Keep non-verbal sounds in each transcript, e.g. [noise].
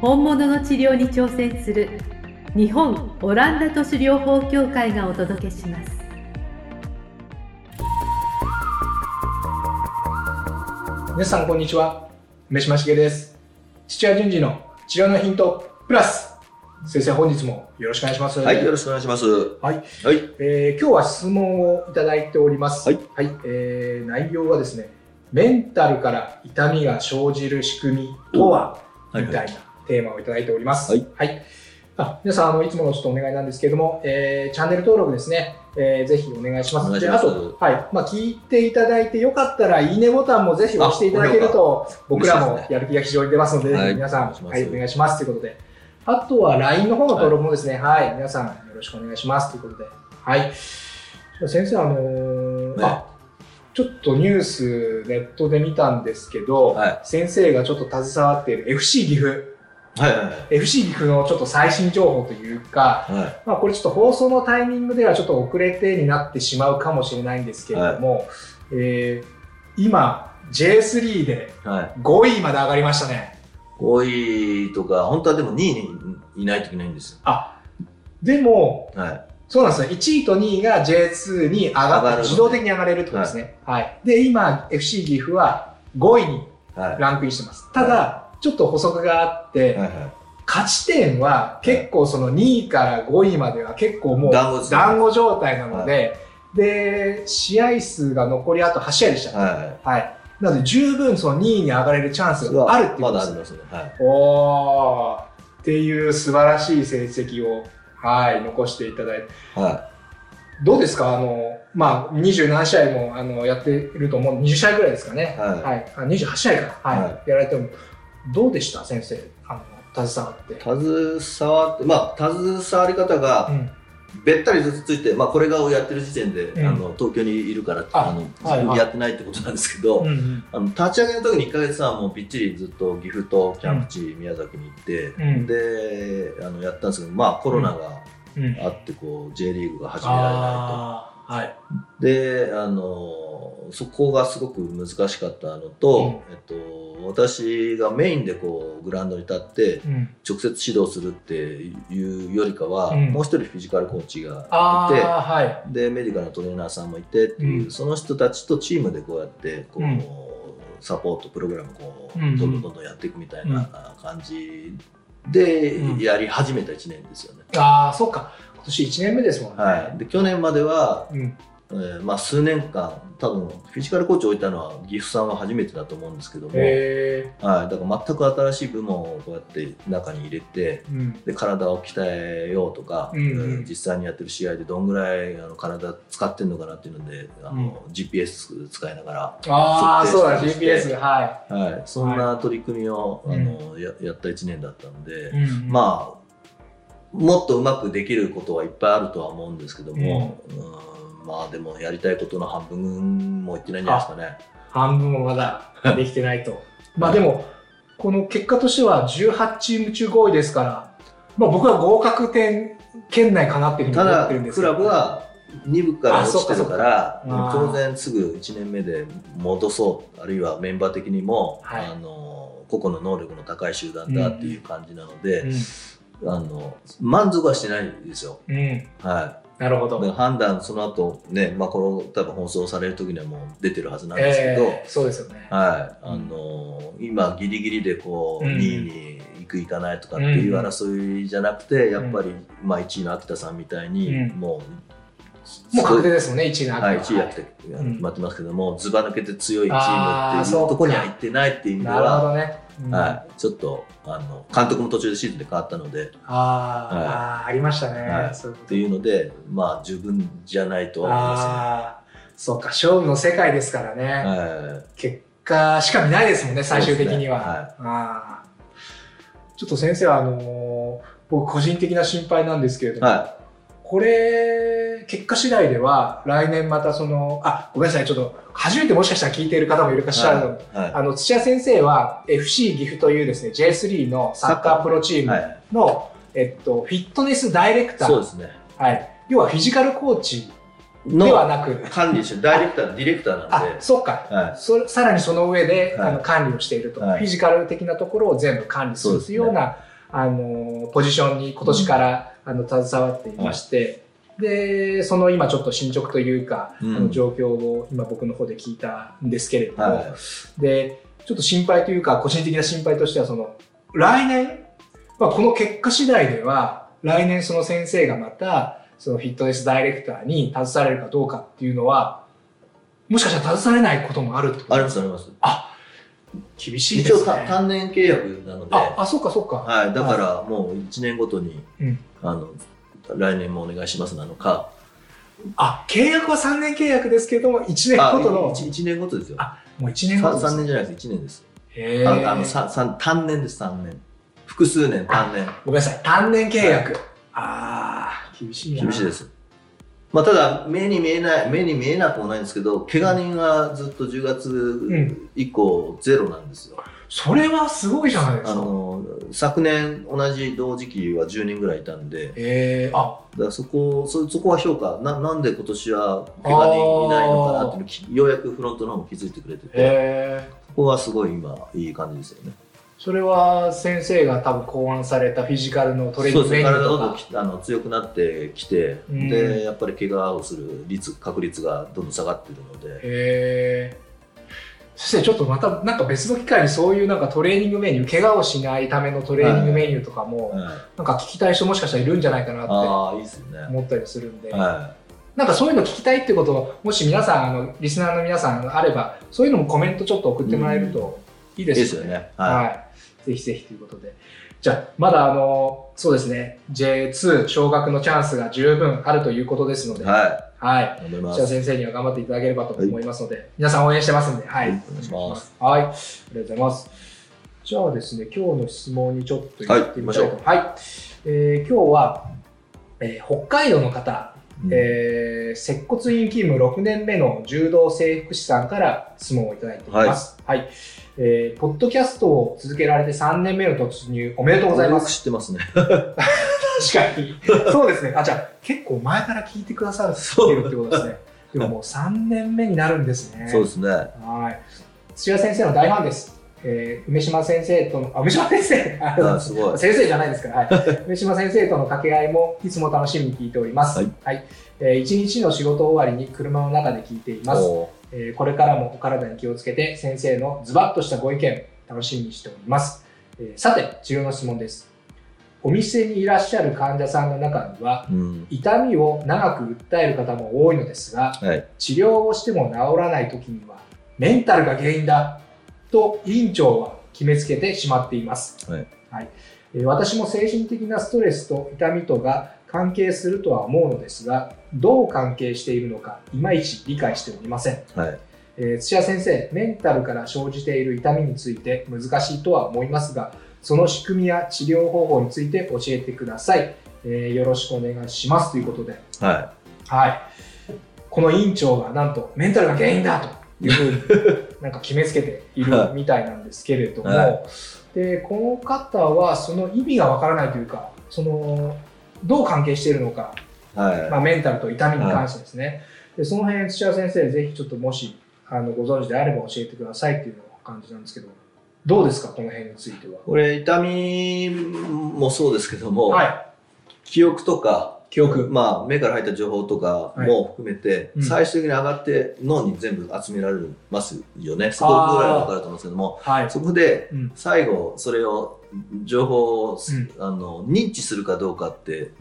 本物の治療に挑戦する日本オランダ都市療法協会がお届けします。皆さんこんにちは。梅島茂です。土屋順次の治療のヒントプラス。先生本日もよろしくお願いします。はい、よろしくお願いします。はい、はい。えー今日は質問をいただいております。はい、えー内容はですねメンタルから痛みが生じる仕組みとは？はい。みたいなテーマをいただいております。はい。あ皆さん、あの、いつものちょっとお願いなんですけれども、えーチャンネル登録ですね、えーぜひお願いします。であと、はい。まあ、聞いていただいてよかったら、いいねボタンもぜひ押していただけると、僕らもやる気が非常に出ますので、はいぜひ皆さん、お願いしますはい、お願いします。ということで。あとは、LINE の方の登録もですね、はい、皆さん、よろしくお願いします。ということで。はい。先生、あのーねあ、ちょっとニュースネットで見たんですけど、はい先生がちょっと携わっている FC 岐阜、はいはい FC 岐阜のちょっと最新情報というか、はい。はい。まあ、これちょっと放送のタイミングではちょっと遅れてになってしまうかもしれないんですけれども、えー今 J3 ではい。5位まで上がりましたね。5位とか、本当はでも2位にいないといけないんですでも、よ。はい。そうなんですね。1位と2位が J2 に上がって、自動的に上がれるってことですね。はい。で、今 FC 岐阜は5位にはい。ランクインしてます。ただ、ちょっと補足があって、はいはい。勝ち点は結構その2位から5位までは結構もう団子状態なので、で、試合数が残りあと8試合でした。ははい。なので十分その2位に上がれるチャンスい。があるっていうこまとですね。だありますね。はい。おーっていう素晴らしい成績を、はい、残していただいて。はどうですか？あの、まあ、27試合もあのやってると思う。20試合ぐらいですかね。い。はい。はい。あ28試合か。はい。はやられても、どうでした先生。あの、携わって？携わって、まあ、携わり方がうん。べったりずつついて、まあ、これがをやってる時点で、うんあの東京にいるからああの、はいはいやってないってことなんですけど、うんあの立ち上げの時に1ヶ月半もうびっちりずっと岐阜とキャンプ地、宮崎に行って、うんであのやったんですけどまあコロナがうん。うん。あってこう J リーグが始められないああ、はい。とであのそこがすごく難しかったのと、えっと、私がメインでこうグラウンドに立ってうん。直接指導するっていうよりかは、うんもう一人フィジカルコーチがあいてあ、はい。でメディカルのトレーナーさんもいてっていう、うんその人たちとチームでこうやってこう、うんサポートプログラムこう、うんうんどんどんどんどんやっていくみたいな感じでうんやり始めた1年ですよね。ああ、そっか。今年1年目ですもんね。はい、で去年までは、うん。えーまあ、数年間多分フィジカルコーチを置いたのは岐阜さんは初めてだと思うんですけども、はい、へだから全く新しい部門をこうやって中に入れてえ。うん。で体を鍛えようとか、うんうん。うん実際にやってる試合でどんぐらいあの体使ってんのかなっていうのであの、GPS 使いながら、ああ、そうだ、GPS。ははい、そんな取り組みを、うん。あのややった1年だったので、い。うんまあもっとうまくできることはいっぱいあるとは思うんですけども、うんまあでもやりたいことの半分もいってないんじゃないですかね。半分もまだできてないと。[laughs] まあでも、この結果としては18チーム中5位ですから、まあ僕は合格点圏内かなっていうふうに思ってるんですクラブは2部から落ちてるから当然すぐ1年目で戻そうあるいはメンバー的にも、はいあの個々の能力の高い集団だっていう感じなので、あの満足はしてないですよ。うん。うん。はなるほど。判断その後ね、まあ、この多分放送される時にはもう出てるはずなんですけど、えーそうですよね。はい、あの今ギリギリでこううん。2位に行く行かないとかっていう争いじゃなくて、やっぱり、まあ、1位の秋田さんみたいに、うん。もうもう確定ですもんね、1位のは。い、1位やってん。決まってますけども、ずば抜けて強いチームっていうところには行ってないっていう意味でなるほは、どね。うん。はい、ちょっとあの監督も途中でシーズンで変わったので。あー、あー、ありましたね。はい。そういうっていうので、まあ十分じゃないとは思いますああ、そうか、勝負の世界ですからね。ね。はい。結果しか見ないですもんね、最終的には。そうですねああちょっと先生は、あのー僕個人的な心配なんですけれども、はこれ、結果次第では、来年またその、あ、ごめんなさい、ちょっと、初めてもしかしたら聞いている方もいるかい。しらの、はい。あの、土屋先生は FC 岐阜というですね、J3 のサッカープロチームはい。の、えっと、フィットネスダイレクター。そうですね。はい。要はフィジカルコーチではのなく、管理してる、ダイレクター、ディレクターなんあ、で。そっか。はい。そさらにその上で、はいあの管理をしていると、はいフィジカル的なところを全部管理するような、あのポジションに今年から、あの携わっていまして、でその今ちょっと進捗というか、うんあの状況を今僕の方で聞いたんですけれども、はでちょっと心配というか個人的な心配としてはその来年、まあ、この結果次第では来年その先生がまたそのフィットネスダイレクターに携われるかどうかっていうのはもしかしたら携われないこともあるってこと？あります、あります。厳しいで一応すね。た単年契約なので、あ、あ、そうかそうか。はい。だからもう1年ごとに、うんあの、来年もお願いしますなのか、あ、契約は3年契約ですけれども、1年あ、ごとの、1, 年ごとですよ。あもう1年ごとです3年じゃないです、1年です。へーああのささ単年です、単年。複数年、単年。ごめんなさい、単年契約。ああ、厳しいな。厳しいです。まあ、ただ、目に見えない、目に見えなくもないんですけど、怪我人はずっと10月以降ゼロなんですよ。それはすごいじゃないですあか。の、昨年同じ同時期は10人ぐらいいたんで、えー、あ、だそこそそこは評価ななんで今年は怪我人いないのかなっていうのようやくフロントの方も気づいてくれてて。へそこはすごい今いい感じですよね。それは先生が多分考案されたフィジカルのトレーニングメニュー体がどんどんとか。きあの強くなってきて、うん。でやっぱり怪我をする率確率がどんどん下がってるので。へー先生ちょっとまたなんか別の機会にそういうなんかトレーニングメニュー怪我をしないためのトレーニングメニューとかも、はいなんか聞きたい人もしかしたらいるんじゃないかなって思ったりするんで、はなんかそういうの聞きたいってことをもし皆さんあのリスナーの皆さんあればそういうのもコメントちょっと送ってもらえるといいでですすよよね。はい、ぜひぜひということで。じゃあ、まだあの、そうですね、J2 昇格のチャンスが十分あるということですのい、で、ははい。い、頑張りまじゃあす先生には頑張っていただければと思いますので、皆さん応援してますんで、はい。はいお願いします。はい。ありがとうございます。じゃあですね、今日の質問にちょっと行ってみたいと。はいはい。えー今日は、えー北海道の方、うんえー接骨院勤務6年目の柔道整復師さんから質問をいただいています。はい。えーポッドキャストを続けられて3年目の突入おめでとうございます。知ってますね [laughs] 確かに。そうですね。あ、じゃあ結構前から聞いてくださってるってことですね。でももう3年目になるんですね。そうですねはい。土屋先生の大ファンです。えー梅島先生との、あ、梅島先生？[laughs] ああすごい先生じゃないですから、はい。[laughs] 梅島先生との掛け合いもいつも楽しみに聞いております。はい。えー一日の仕事終わりに車の中で聞いています。おえーこれからもお体に気をつけて先生のズバッとしたご意見楽しみにしております。えーさて、治療の質問です。お店にいらっしゃる患者さんの中には、ーうん痛みを長く訴える方も多いのですが、はい治療をしても治らない時にはメンタルが原因だと院長は決めつけてしまっています、はい。えー私も精神的なストレスと痛みとが関係するとは思うのですがどう関係しているのかいまいち理解しておりません、はい。えー土屋先生メンタルから生じている痛みについて難しいとは思いますがその仕組みや治療方法について教えてください、えーよろしくお願いしますということで。ははい。この院長がなんとメンタルが原因だというふうになんか決めつけているみたいなんですけれども、はでこの方はその意味がわからないというかそのどう関係しているのか、いはい、まあ、メンタルと痛みに関してですね、でその辺土屋先生ぜひちょっともしあのご存知であれば教えてくださいっていう感じなんですけどどうですかこの辺については？これ痛みもそうですけども、はい。記憶とか記憶。まあ、目から入った情報とかも含めて、うん最終的に上がって脳に全部集められますよね。そこぐらいわかると思うんですけども、はい。そこでうん。最後それを情報を、うんあの認知するかどうかって。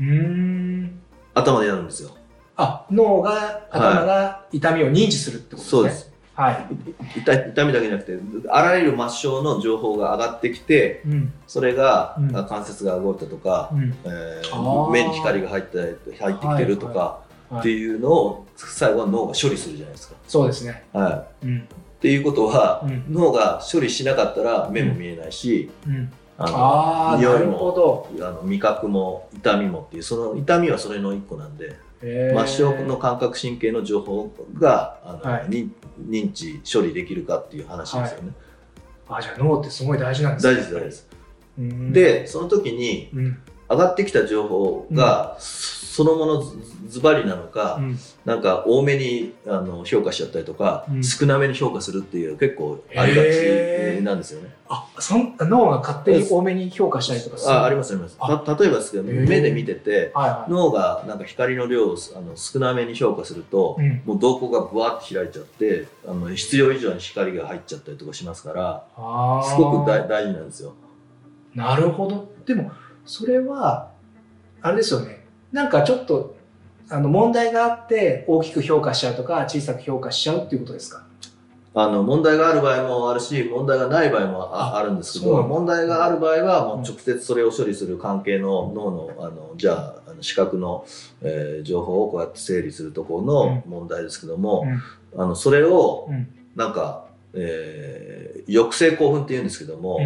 頭でやるんですよ。あ、脳が、頭が痛みを認知するってことですね。そうで。す。はい。痛痛みだけじゃなくて、あらゆる末梢の情報が上がってきて、うん。それが、うんあ関節が動いたとか、うん。えー目に光が入って入ってきてるとか、はいっていうのを最後は脳が処理するじゃないですか。そうですね。はうん。い、っていうことは、うん脳が処理しなかったら目も見えないし、うんあのああ、匂ないるほもど。あの味覚も痛みもっていうその痛みはそれの一個なんで末梢の感覚神経の情報があの、はい認認知処理できるかっていう話ですよね、あ、じゃあ脳ってすごい大事なんですね。大事です大事です、うん、でその時にうん、上がってきた情報が、そのものずズバリなのか、うん、なんか多めにあの評価しちゃったりとか、うん少なめに評価するっていう結構ありがちなんですよね。あ、そん脳が勝手に多めに評価したりとかする？あありますありますあた例えばですけど目で見ててはいはい。脳がなんか光の量をあの少なめに評価すると、うん、もう瞳孔がブワーって開いちゃってあの必要以上に光が入っちゃったりとかしますからすごく大大事なんですよ。なるほど。でも、それは、あれですよね。なんかちょっと、あの、問題があって、大きく評価しちゃうとか、小さく評価しちゃうっていうことですか？あの問題がある場合もあるし問題がない場合もああるんですけど問題がある場合はもう直接それを処理する関係の脳のあのじゃああの視覚の、えー情報をこうやって整理するところの問題ですけども、あのそれをうん。なんか、えー抑制興奮っていうんですけども、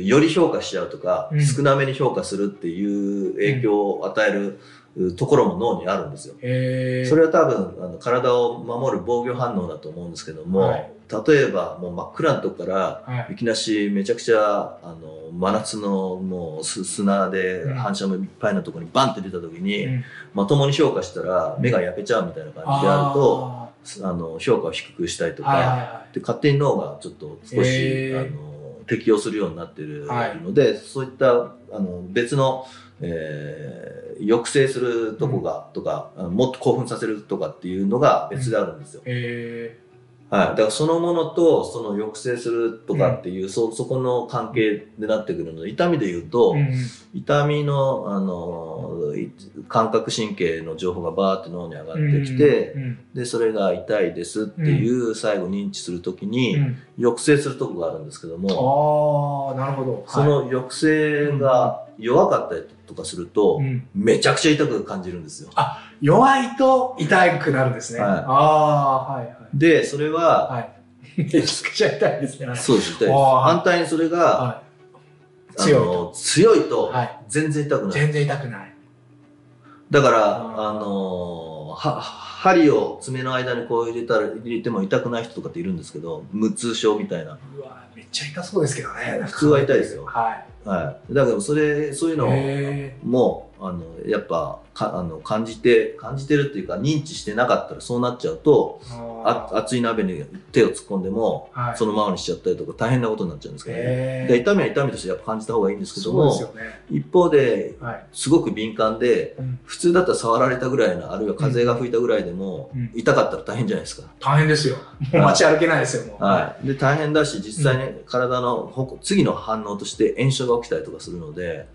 より評価しちゃうとか、うん。少なめに評価するっていう影響を与えるうところも脳にあるんですよ。それは多分あの体を守る防御反応だと思うんですけども、はい。例えばもう真っ暗なとこからはい。いきなしめちゃくちゃあの真夏のもうす砂でうん。反射もいっぱいなところにバンって出た時に、うん。まともに評価したら目が焼けちゃうみたいな感じであると、ああの評価を低くしたりとか、ーはいはいはで勝手に脳がちょっと少し、あの適応するようになってるはいので、そういったあの別の、えー抑制するとこが、とかもっと興奮させるとかっていうのが別であるんですよ。い。へはい、だからそのものとその抑制するとかっていう、そそこの関係でなってくるの。で痛みで言うと、ーうん。痛みのあのい感覚神経の情報がバーって脳に上がってきて、うんでそれが痛いですっていう最後認知するときに、うん。抑制するとこがあるんですけども、ああ、なるほど。その抑制が弱かったりとかすると、めちゃくちゃ痛く感じるんですよ。弱いと痛くなるんですね。はい。ああ、はいはい。で、それは、はい。めちゃくちゃ痛いですね。はいそうです、反対にそれが、はあ強いの強いとはい全然痛くい。ない。全然痛くない。だから、あのは針を爪の間にこう入れたら入れても痛くない人とかっているんですけど、無痛症みたいな。うわめっちゃ痛そうですけどね。普通は痛いですよはい。はい。だからそれ、そういうのもあのやっぱかあの感じて感じてるっていうか認知してなかったらそうなっちゃうとーあ熱い鍋に手を突っ込んでもはいそのままにしちゃったりとか大変なことになっちゃうんですけどね。で痛みは痛みとしてやっぱ感じた方がいいんですけどもよね。一方ではい。すごく敏感でうん普通だったら触られたぐらいのあるいは風が吹いたぐらいでもうん痛かったら大変じゃないですか。大変ですよ。もう街歩けないですよ。はい、で大変だし実際に体のほ次の反応として炎症が起きたりとかするので。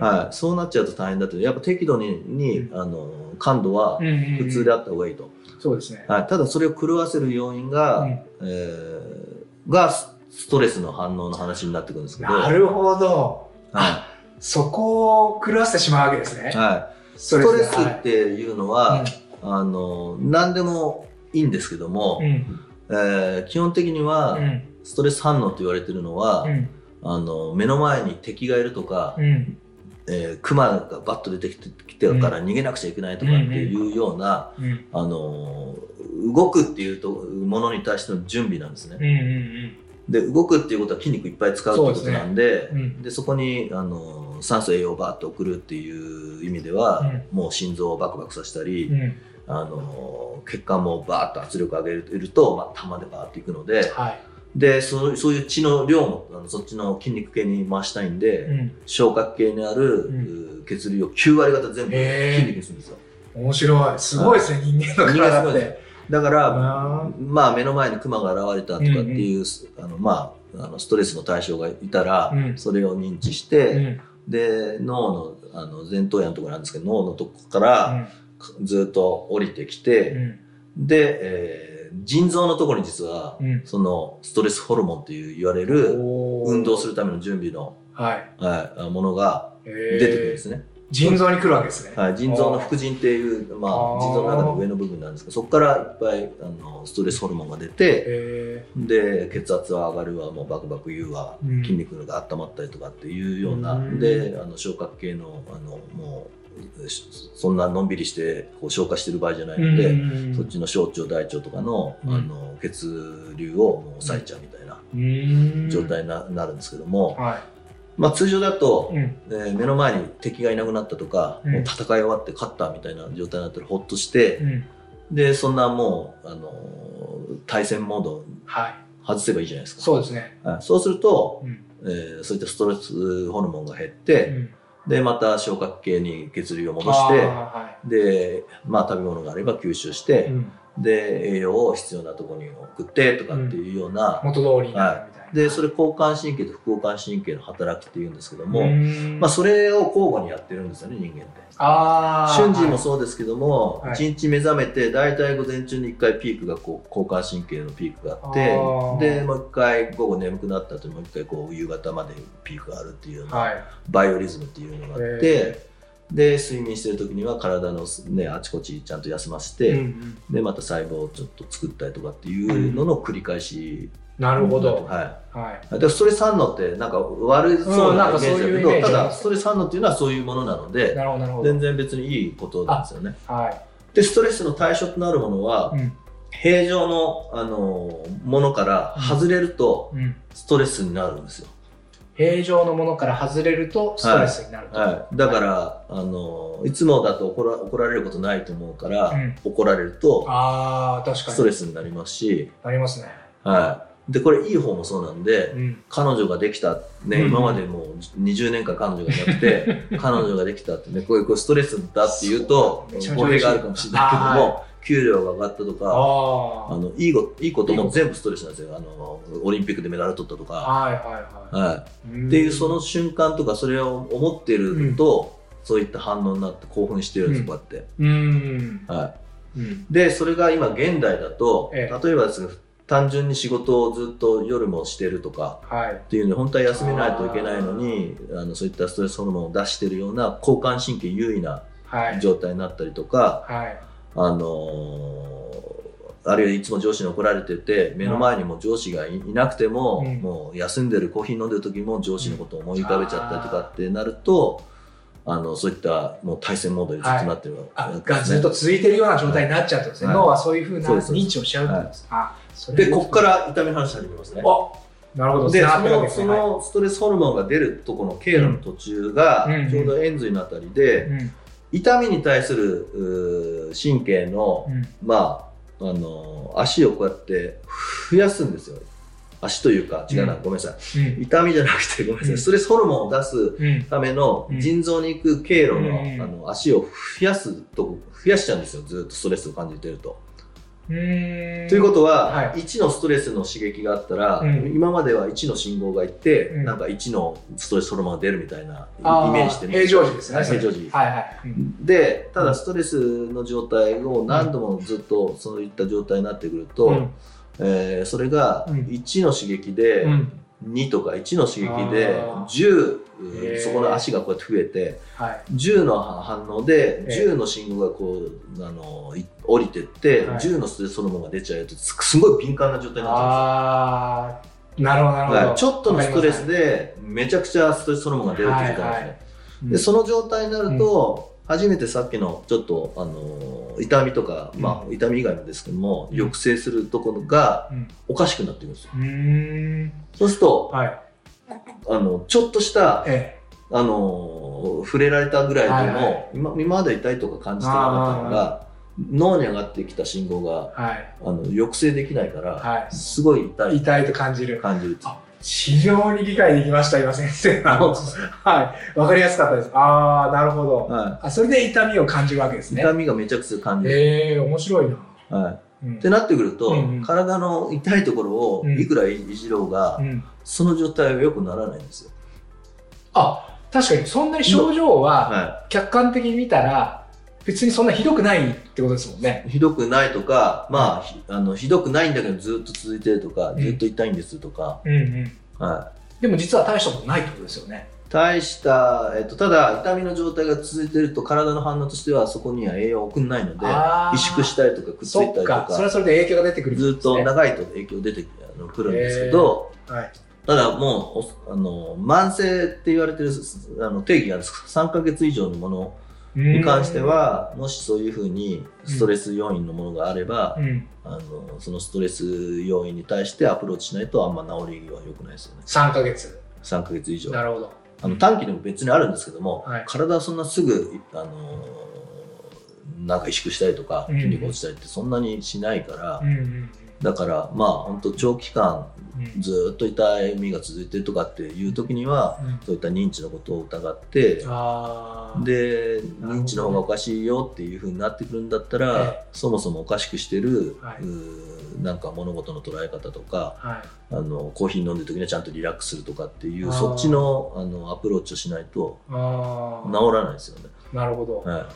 はい、そうなっちゃうと大変だってやっぱ適度にに、うあの感度はうんうんうん普通であった方がいいと、そうですね。はい、ただそれを狂わせる要因が、うんえーがスストレスの反応の話になってくるんですけど、なるほど。はそこを狂わせてしまうわけですねい。はい、スストレスはいっていうのは、あの何でもいいんですけども、うん。えー基本的には、うん。ストレス反応と言われてるのは、うん。あの目の前に敵がいるとか、うん。えー、クマがバッと出てきてきてるから逃げなくちゃいけないとかっていうような、うん。あのー動くっていうとものに対しての準備なんですね。うん。うん。で動くっていうことは筋肉いっぱい使うってことなんでうん。うん。でそこに、あのー酸素栄養をバーッと送るっていう意味では、もう心臓をバクバクさせたり、うん。あのー血管もバーッと圧力上げると、まあ、玉でバーッといくのではい。でそうそういう血の量もあのそっちの筋肉系に回したいんで、うん。消化系にある、うんう血流を9割方全部筋肉にするんですよ。面白い。すごいですね、人間の体って。だから、まあ目の前にクマが現れたとかっていう、あのまああのストレスの対象がいたら、うんそれを認知しうて、ん。で脳のあの前頭葉のところなんですけど脳のとこからずっと降りてきて、うん。で、えー腎臓のところに実は、うん。そのストレスホルモンという言われる運動するための準備の、はい。はい、ものが出出てくるんですね。腎臓に来るわけですね。はい、腎臓の副腎っていう、まあ、腎臓の中の上の部分なんですけどそこからいっぱいあのストレスホルモンが出てえで血圧は上がるわもうバクバク言うわ、うん筋肉が温まったりとかっていうような、うんであの消化系のあのもうしそんなのんびりしてこう消化してる場合じゃないので、うんそっちの小腸大腸とかの,、うんあの血流を抑えちゃうみたいなうん状態にななるんですけども、はまあ、通常だとい。、うん。えー目の前に敵がいなくなったとか、うんもう戦い終わって勝ったみたいな状態になったらほっとして、うん。でそんなもう、あのー対戦モードはい。外せばいいじゃないですか。そうですね。はいそうすると、うん。えーそういったストレスホルモンが減っうて、んでまた消化系に血流を戻してはで、まあ、食べ物があれば吸収しい。て、うんで栄養を必要なところに送ってとかっていうような、元通りになるみたいな。でそれ交感神経と副交感神経の働きっていうんですけども、うん。まあ、それを交互にやってるんですよね人間って。瞬時もそうですけども、はい。一日目覚めて大体午前中に1回ピークがこう交感神経のピークがあってでもう1回午後眠くなった後にもう1回こう夕方までピークがあるっていうような、はい。バイオリズムっていうのがあって、へで睡眠してる時には体の、ね、あちこちちゃんと休ませて、うんうん。でまた細胞をちょっと作ったりとかっていうのの繰り返し、なるほど。ははい。い、でストレス反応ってなんか悪そううんななんイメージだけかそういうイメど、ただストレス反応っていうのはそういうものなのでなるほど、なるほど。全然別にいいことなんですよね。はい。でストレスの対象となるものは、うん。平常の、あのものから外れるとうん。ストレスになるんですよ。平常のものから外れるとストレスになると。はい、だから、あのいつもだと怒ら怒られることないと思うから、うん怒られるとああ、確かに。ストレスになりますし、ありますね。はい、でこれいい方もそうなんで、うん。彼女ができた、ねうん今までもう20年間彼女がいなくて [laughs] 彼女ができたってねこういうこうストレスだっていうと語弊があるかもしれないけどはも給料が上がったとかあ。のいいごいいことも全部ストレスなんですよあのオリンピックでメダル取ったとか、はいはいははい、い。っていうその瞬間とかそれを思ってると、そういった反応になって興奮してるんです、うんこうやって。うん。はうん。い、でそれが今現代だと、え例えばですね単純に仕事をずっと夜もしてるとかはい。っていうので本当は休めないといけないのにあのそういったストレスホルモンを出してるような交感神経優位なはい。状態になったりとか、はい。あのーあるいはいつも上司に怒られてて目の前にも上司がいいなくても、うんもう休んでるコーヒー飲んでる時も上司のことを思い浮かべちゃったりとかってなると、あのそういったもう対戦モードにずっとなってるわあけですね。がずっと続いてるような状態になっちゃうとですね。はい脳はそういうふうな認知をしちゃうってことです。あ、それでここから痛みの話始めますね。あ、なるほど。でそのそのストレスホルモンが出るとこの経路の途中が、うん。ちょうど円髄のあたりで、うん。痛みに対する神経の、うん。まあ、あの足をこうやって増やすんですよ。足というか違うな、うん。ごめんなさい。うん。痛みじゃなくてごめんなさい、うん。ストレスホルモンを出すうん。ためのうん。腎臓に行く経路の,、うん。あの足を増やすとこ増やしちゃうんですよずっとストレスを感じてると。ということは、はい。1のストレスの刺激があったら、うん。今までは1の信号がいって、うん。なんか1のストレスホルモンが出るみたいなイあメージしてる平常時ですね。平常時。はいはい。うん。でただストレスの状態を何度もずっとそういった状態になってくると、うん。えーそれがうん。1の刺激で、うん2とか1の刺激であー。10へー。そこの足がこうやって増えてはい。10の反応でええ。10の信号がこうあのい降りてって、はい。10のストレスホルモンが出ちゃうとすすごい敏感な状態になっちゃああ、なるほどなるほど。ちょっとのストレスでめちゃくちゃストレスホルモンが出るっていう状態なんですね、はいはいでその状態になると、初めてさっきのちょっとあの痛みとか、まあ、痛み以外もですけども、うん抑制するところがうんおかしくなってくるんですよ。うーん。そうするとはい。あのちょっとしたえあの触れられたぐらいでも、はいはい今今まで痛いとか感じてなかったのが脳に上がってきた信号がえはい。あの抑制できないから、はい。すごい痛い痛いと感じる。感じるあ非常に理解できました、今先生の。はい。わかりやすかったです。ああ、なるほど。はあ、それで痛みを感じるわけですい、ね。痛みがめちゃくちゃ感じる、ええ面白いな。はい、うんってなってくると、うんうん体の痛いところをうんいくらいじろうが、うんその状態は良くならないんですよ。あ、確かにそんなに症状はは客観的に見たら別にそんなひどくないってことですもんね。い、ひどくないとか、まあ、ひあのひどくないんだけどずっと続いてるとか、うん。ずっと痛いんですとか、うんうん。はでも実は大したことないってことですよね。い、大した、えっと、ただ痛みの状態が続いてると体の反応としてはそこには栄養を送んないので萎縮したりとかくっついたりとかか。それはそれで影響が出てくるずっとな長いと影響出てあのくるんですけど、はいただもうおあの慢性って言われてるあの定義がある。んです3ヶ月以上のものに関してはもしそういうふうにストレス要因のものがあれば、うん。あのそのストレス要因に対してアプローチしないとあんま治りは良くないですよね。3ヶ月。3ヶ月以上。なるほど。あの短期でも別にあるんですけども、はい。体はそんなすぐあのなんか萎縮したりとかうん。筋肉落ちたりってそんなにしないから、うんうんだからまあ本当長期間うん。ずーっと痛みが続いてるとかっていう時にはうん。そういった認知のことを疑ってで認知の方がおかしいよっていうふうになってくるんだったら、えそもそもおかしくしてる、はい。なんか物事の捉え方とかはい。あのコーヒー飲んでる時にはちゃんとリラックスするとかっていうそっちのあのアプローチをしないと治らないですよね。なるほど。はい。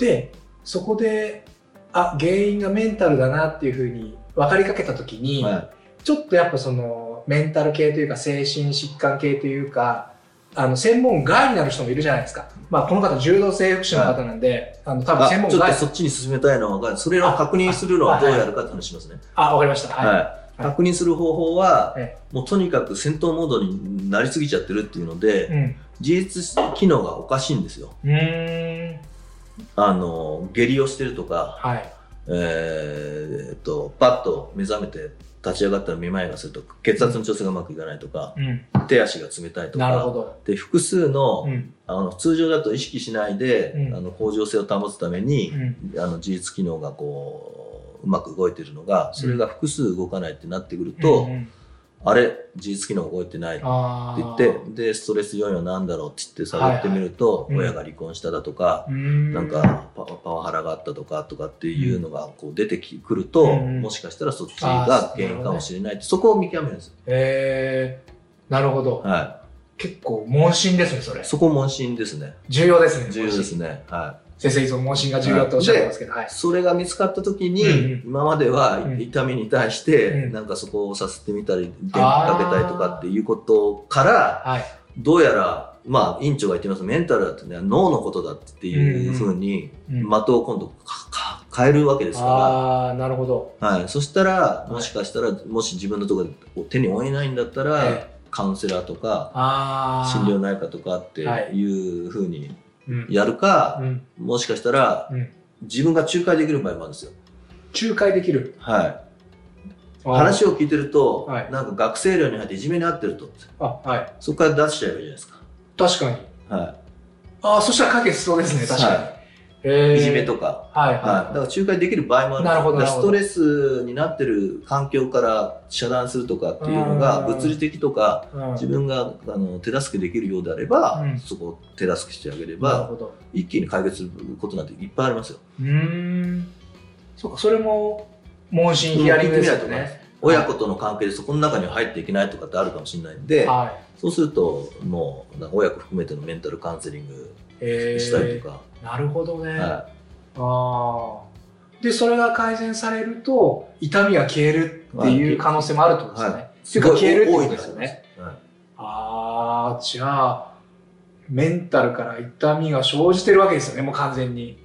でそこであ原因がメンタルだなっていうふうに分かりかけた時に、はいちょっとやっぱそのメンタル系というか精神疾患系というかあの専門外になる人もいるじゃないですか。まあこの方柔道整復師の方なんで、あの多分あちょっと専門外そっちに進めたいのは分かるそれを確認するのはどうやるかって話しますね。あ、わかりました。はい。はい確認する方法は、えもうとにかく戦闘モードになりすぎちゃってるっていうので、うん。自律機能がおかしいんですよ。うーん。あの下痢をしてるとか、はい。えーっとパッと目覚めて立ち上がったらめまいがするとか血圧の調整がうまくいかないとか、うん。手足が冷たいとか。で複数の,、うん。あの通常だと意識しないで、うんあの向上性を保つためにう、ん。あの自律機能がこううまく動いてるのがそれが複数動かないってなってくると、うんうんあれ自律機能が動いてないってあ言ってでストレス要因は何だろうって言って探ってみると、はいはい親が離婚しただとか、うーん。なんかパパワハラがあったとかとかっていうのがこう出てくると、うん。もしかしたらそっちが原因かもしれないってそこを見極めるんですよ、えー、なるほど。は結構問診ですね、それ。い、。そこ問診ですね。重要ですね。重要ですね。ね、は先生いつも問診が重要っておっしゃってますけど、はいい、。それが見つかった時に、うんうん今まではうん痛みに対して、うんなんかそこをさせてみたり電気かけたりとかっていうことからはい。どうやらまあ院長が言ってますメンタルだってね脳のことだっていうふうにうん的を今度変えるわけですかああ、なるほど。ら、はい、そしたらいもしかしたら、もし自分のところで手に負えないんだったら、ええカウンセラーとか。心療内科とかっていうふうにうん。やるか、うん。もしかしたらうん。自分が仲介できる場合もあるんですよ。仲介できる？はい、話を。を聞いてると、はいなんか学生寮に入っていじめに遭ってるとあ、はい。そこから出しちゃえばいいじゃないですか。確かに。はああ、そしたら解決しそうですね、確かに。はえーい、いじめとか、はいはい、だからは仲介できる場合もあるなるほどストレスになってる環境から遮断するとかっていうのがうん物理的とか自分があの手助けできるようであれば、うんそこを手助けしてあげれなるばほど。一気に解決することなんていっぱいありますよ。うーん。そうか、それも、問診ヒアリングですよね。親子との関係でそこの中には入っていけないとかってあるかもしれないんで、はそうするともう親子含めてのメンタルカウンセリングい。えーしたりとか、なるほどね。はああ。で、それが改善されると、痛みが消えるっていう可能性もあるってことですよね。はいっていうか、消えるってこ多いとですよね。。はいああ、じゃあ、メンタルから痛みが生じてるわけですよね、もう完全に。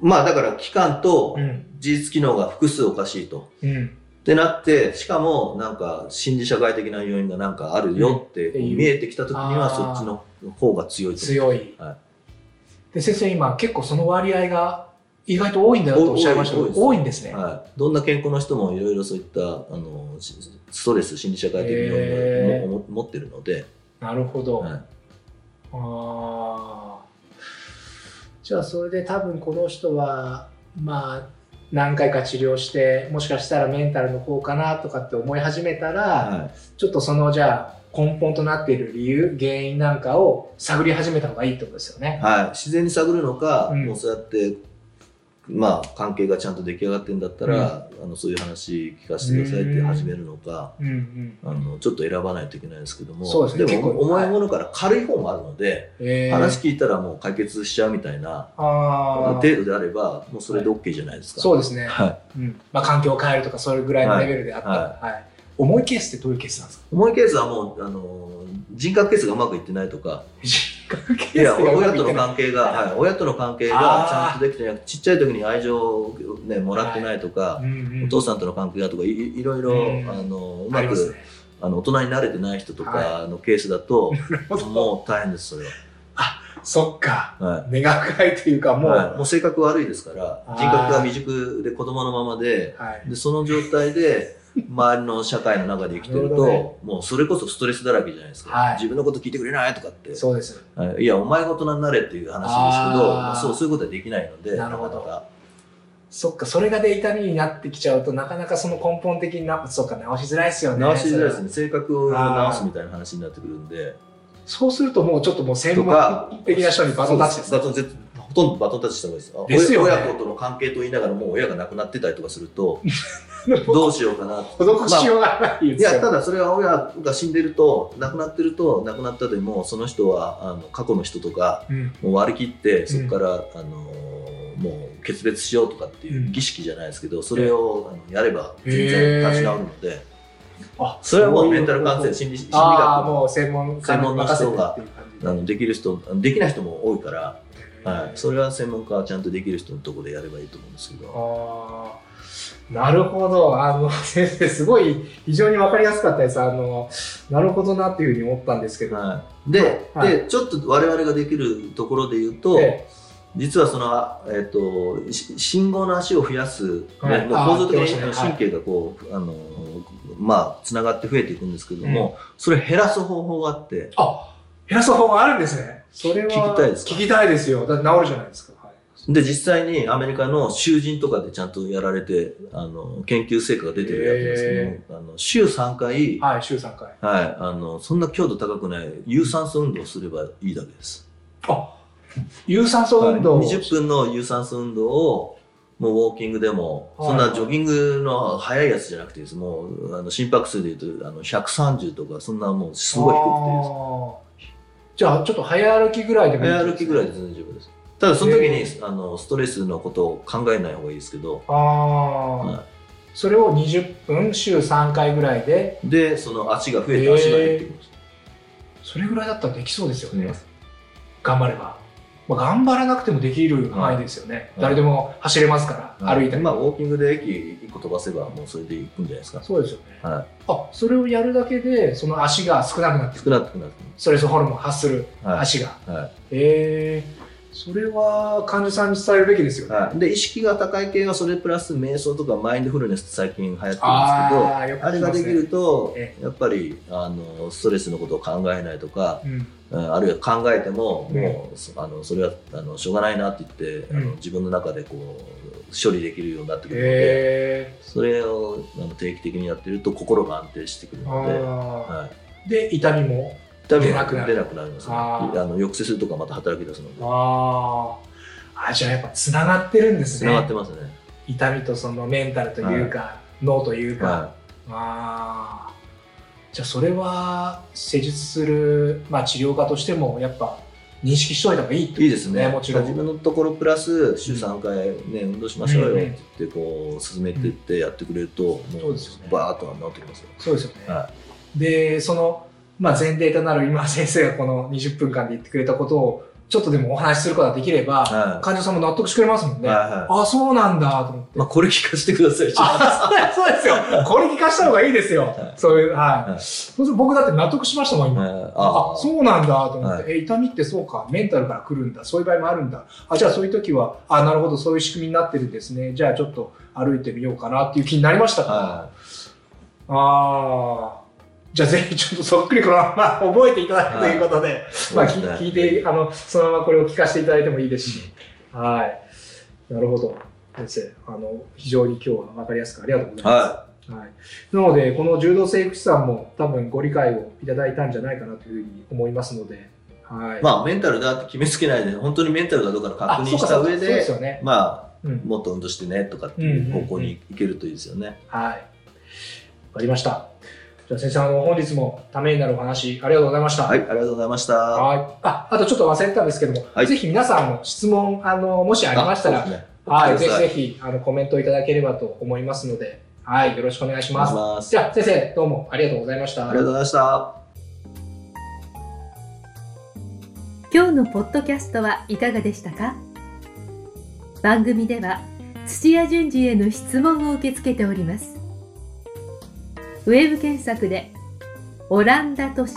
まあだから期間とん。事実機能が複数おかしいと。うん。ってなって、しかもなんか心理社会的な要因がなんかあるよって見えてきた時にはそっちの方が強いと。強い。はで、先生、今結構その割合が意外と多いんだよとおっしゃいましたけど、多いんですね。はい。どんな健康の人もいろいろそういったあのしストレス、心理社会的な要因をも持ってるので、なるほど。はいああ。じゃあ、それで多分この人は、まあ、何回か治療して、もしかしたらメンタルの方かなとかって思い始めたら、はい。ちょっとそのじゃあ根本となっている理由原因なんかを探り始めた方がいいってことですよね。はい、自然に探るのか、うん。もうそうやって、まあ、関係がちゃんと出来上がってんだったら、あのそういう話聞かせてくださいって始めるのか、うん。うん。あのちょっと選ばないといけないですけどもそうですね。も結構重いものから軽い方もあるので、えー、話聞いたらもう解決しちゃうみたいな程度であればもうそれで OK じゃないですか。そうですね、はい、うん。まあ、環境を変えるとかそれぐらいのレベルであった。ら、ははい。重いケースってどういうケースなんですか？重いケースはもうあの人格形成がうまくいってないとか、[laughs] いや、親との関係が、はい、親との関係がちゃんとできてなくて、ちっちゃい時に愛情をね、もらってないとか、うんうんお父さんとの関係がとかいいいろいろ、うん。あのうまくね。あの大人に慣れてない人とはかのケースだと、[laughs] なるほど。もう大変ですそれそっか。は。はい。根が深いというかもう、はい、もう性格悪いですから人格が未熟で子供のままではい。でその状態で周りの社会の中で生きてると、ね。もうそれこそストレスだらけじゃないですか、はい。自分のこと聞いてくれないとかって。そうです。はい、いやお前が大人になれっていう話ですけどまあそうそういうことはできないのでなるほど。かなか。そっか、それがで痛みになってきちゃうとなかなかその根本的にな、そっか、直しづらいですよね。直しづらいですね。性格を直すみたいな話になってくるんで。そうするともうちょっともう専門的な人にバトンタッチですそうバトン絶ほとんどバトンタッチした方がいいですあですよね。親親子との関係と言いながらもう親が亡くなってたりとかすると [laughs] どうしようかな施しようがないですよ。いやただそれは親が死んでると亡くなってると亡くなったでもその人はあの過去の人とかうん。もう割り切ってそこから、あのもう決別しようとかっていう儀式じゃないですけど、それをあのやれば全然立ち直るので、あそれはもういメンタルカウンセラー心理心理学ああ、の専門家に任せてっていう感じあのできる人できない人も多いから、はい、それは専門家はちゃんとできる人のところでやればいいと思うんですけど。なるほど。あの、[laughs] 先生、すごい、非常にわかりやすかったです。あの、なるほどなっていうふうに思ったんですけど。はい、で,、はいでちょっと我々ができるところで言うと、え実はその、あえっとし信号の足を増やす、ねはい構造的に神経がこう、あのまあつながって増えていくんですけども、それ減らす方法があってあ、減らす方法があるんですね。それは。聞きたいですか？聞きたいですよ。だって治るじゃないですか。はいで実際にアメリカの囚人とかでちゃんとやられてあの研究成果が出てるやつですけども、あの週3回、はい、週3回。はい、あのそんな強度高くない有酸素運動をすればいいだけです。あ、有酸素運動。はい20分の有酸素運動をもうウォーキングでも、はいそんなジョギングの速いやつじゃなくてですもうあの心拍数でいうとあの130とかそんなもうすごい低くてですじゃあ、ちょっと早歩きぐらいでもいい早歩きぐらいで全然丈夫です。ただその時にあのストレスのことを考えない方がいいですけど、ああ、はそれを20分、週3回ぐらいで、い、でその足が増えて足が減ってくる、それぐらいだったらできそうですよね。うん。頑張れば。まあ、頑張らなくてもできる範囲ですよね。はい誰でも走れますから、歩いたり。まあウォーキングで駅1個飛ばせばもうそれでいくんじゃないですか、そうですよね。はあ、それをやるだけで、その足が少なくなってい、くる。少なくなってストレスホルモンを発するは足が。い、はいええそれは患者さんに伝えるべきですよね。はい、で意識が高い系はそれプラス瞑想とかマインドフルネスって最近流行ってるんですけどあれができるとえ、やっぱりあのストレスのことを考えないとか、あるいは考えても、うんもうそあのそれはあのしょうがないなって言って、あのうん自分の中でこう処理できるようになってくるので、えそれをあの定期的にやってると心が安定してくるー、ので、あはーで、痛みも。い、痛み出なくなる。が出なくなります。ねあの抑制するとかまた働き出すので。あー。あ、じゃあやっぱつながってるんですつながってね。ますね。痛みとそのメンタルというか、脳というか。はああ。じゃあそれは施術する、まあ、治療家としてもやっぱ認識しといた方がいいっていいですね。もちろん。自分のところプラス週3回、ね運動しましょうよって言ってこう進めていってやってくれると、うですよね。バーッと治ってきますよ。そうですよね。はで、その、まあ、前提となる今先生がこの20分間で言ってくれたことをちょっとでもお話しすることができれば、はい。患者さんも納得してくれますもんね。はいはい。ああ、そうなんだと思って。まあ、これ聞かせてください。あそうそうですよ。これ聞かした方がいいですよ。はい。そういう、はい。はい。そ僕だって納得しましたもん、今。はい。ああそうなんだと思って、はえ痛みってそうか。メンタルから来るんだ。そういう場合もあるんだ。あじゃあそういう時はあなるほど。そういう仕組みになってるんですね。じゃあちょっと歩いてみようかなっていう気になりましたか？ら、はああじゃあぜひちょっとそっくりこのまま覚えていただくということで、まあ、きそうですね聞いてあのそのままこれを聞かせていただいてもいいですし、はいなるほど先生あの非常に今日は分かりやすくありがとうございます、ははい、なので、この柔道整復師さんも多分ご理解をいただいたんじゃないかなというふうに思いますので、はい。い。まあ、メンタルだって決めつけないで、本当にメンタルかどうかの確認した上ですで、よね。まあ、うん。もっと運動してねとかっていう方向に行けるといいですよね。はい。わかりました。じゃあ先生、あの、本日もためになるお話、ありがとうございました。はい、ありがとうございました。はい。あ、あとちょっと忘れてたんですけども、はいぜひ皆さんの質問、あの、もしありましたら、ねはい、ぜひぜひ、あの、コメントいただければと思いますので、はい、よろしくお願いします。ます。じゃあ、先生、どうもありがとうございました。ありがとうございました。今日のポッドキャストはいかがでしたか？番組では土屋順次への質問を受け付けておりますウェブ検索でオランダ都市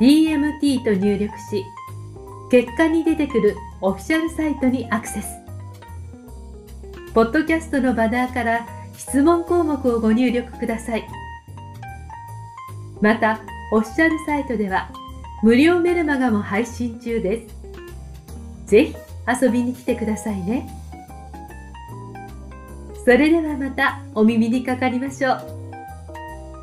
DMT と入力し結果に出てくるオフィシャルサイトにアクセス。ポッドキャストのバナーから質問項目をご入力ください。またオフィシャルサイトでは無料メルマガも配信中です。ぜひ遊びに来てくださいね。それではまたお耳にかかりましょう。